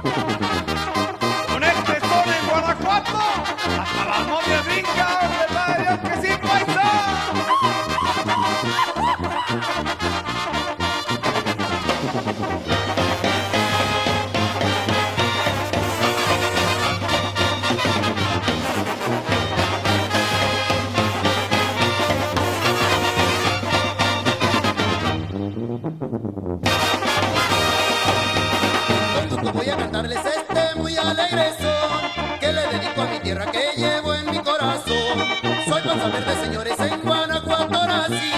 Con este sol en Guanajuato, hasta las momias brincan, ¿verdad Dios que sí, paisa? Voy a cantarles este muy alegre son que le dedico a mi tierra que llevo en mi corazón. Soy Panza Verde, señores, en Guanajuato nací,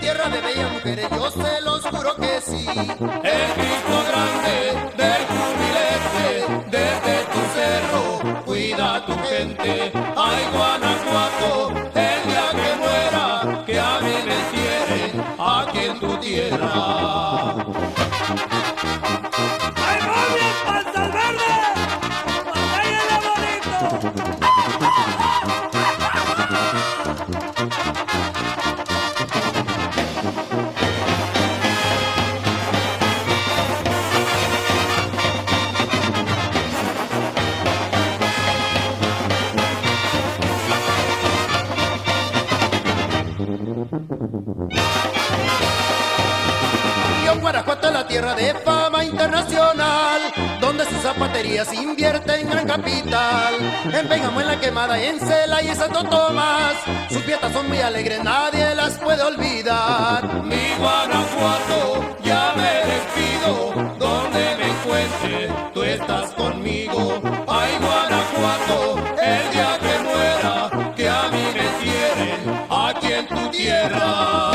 tierra de bellas mujeres, yo se los juro que sí. El Cristo grande del jubilete, desde tu cerro, cuida a tu gente. Ay, Guanajuato, el día que muera, que a mí me Guanajuato es la tierra de fama internacional, donde sus zapaterías invierten en gran capital. En Pénjamo, en la quemada, en Cela y en Santo Tomás, sus fiestas son muy alegres, nadie las puede olvidar. Mi Guanajuato, ya me despido, donde me encuentre, tú estás con tu tierra.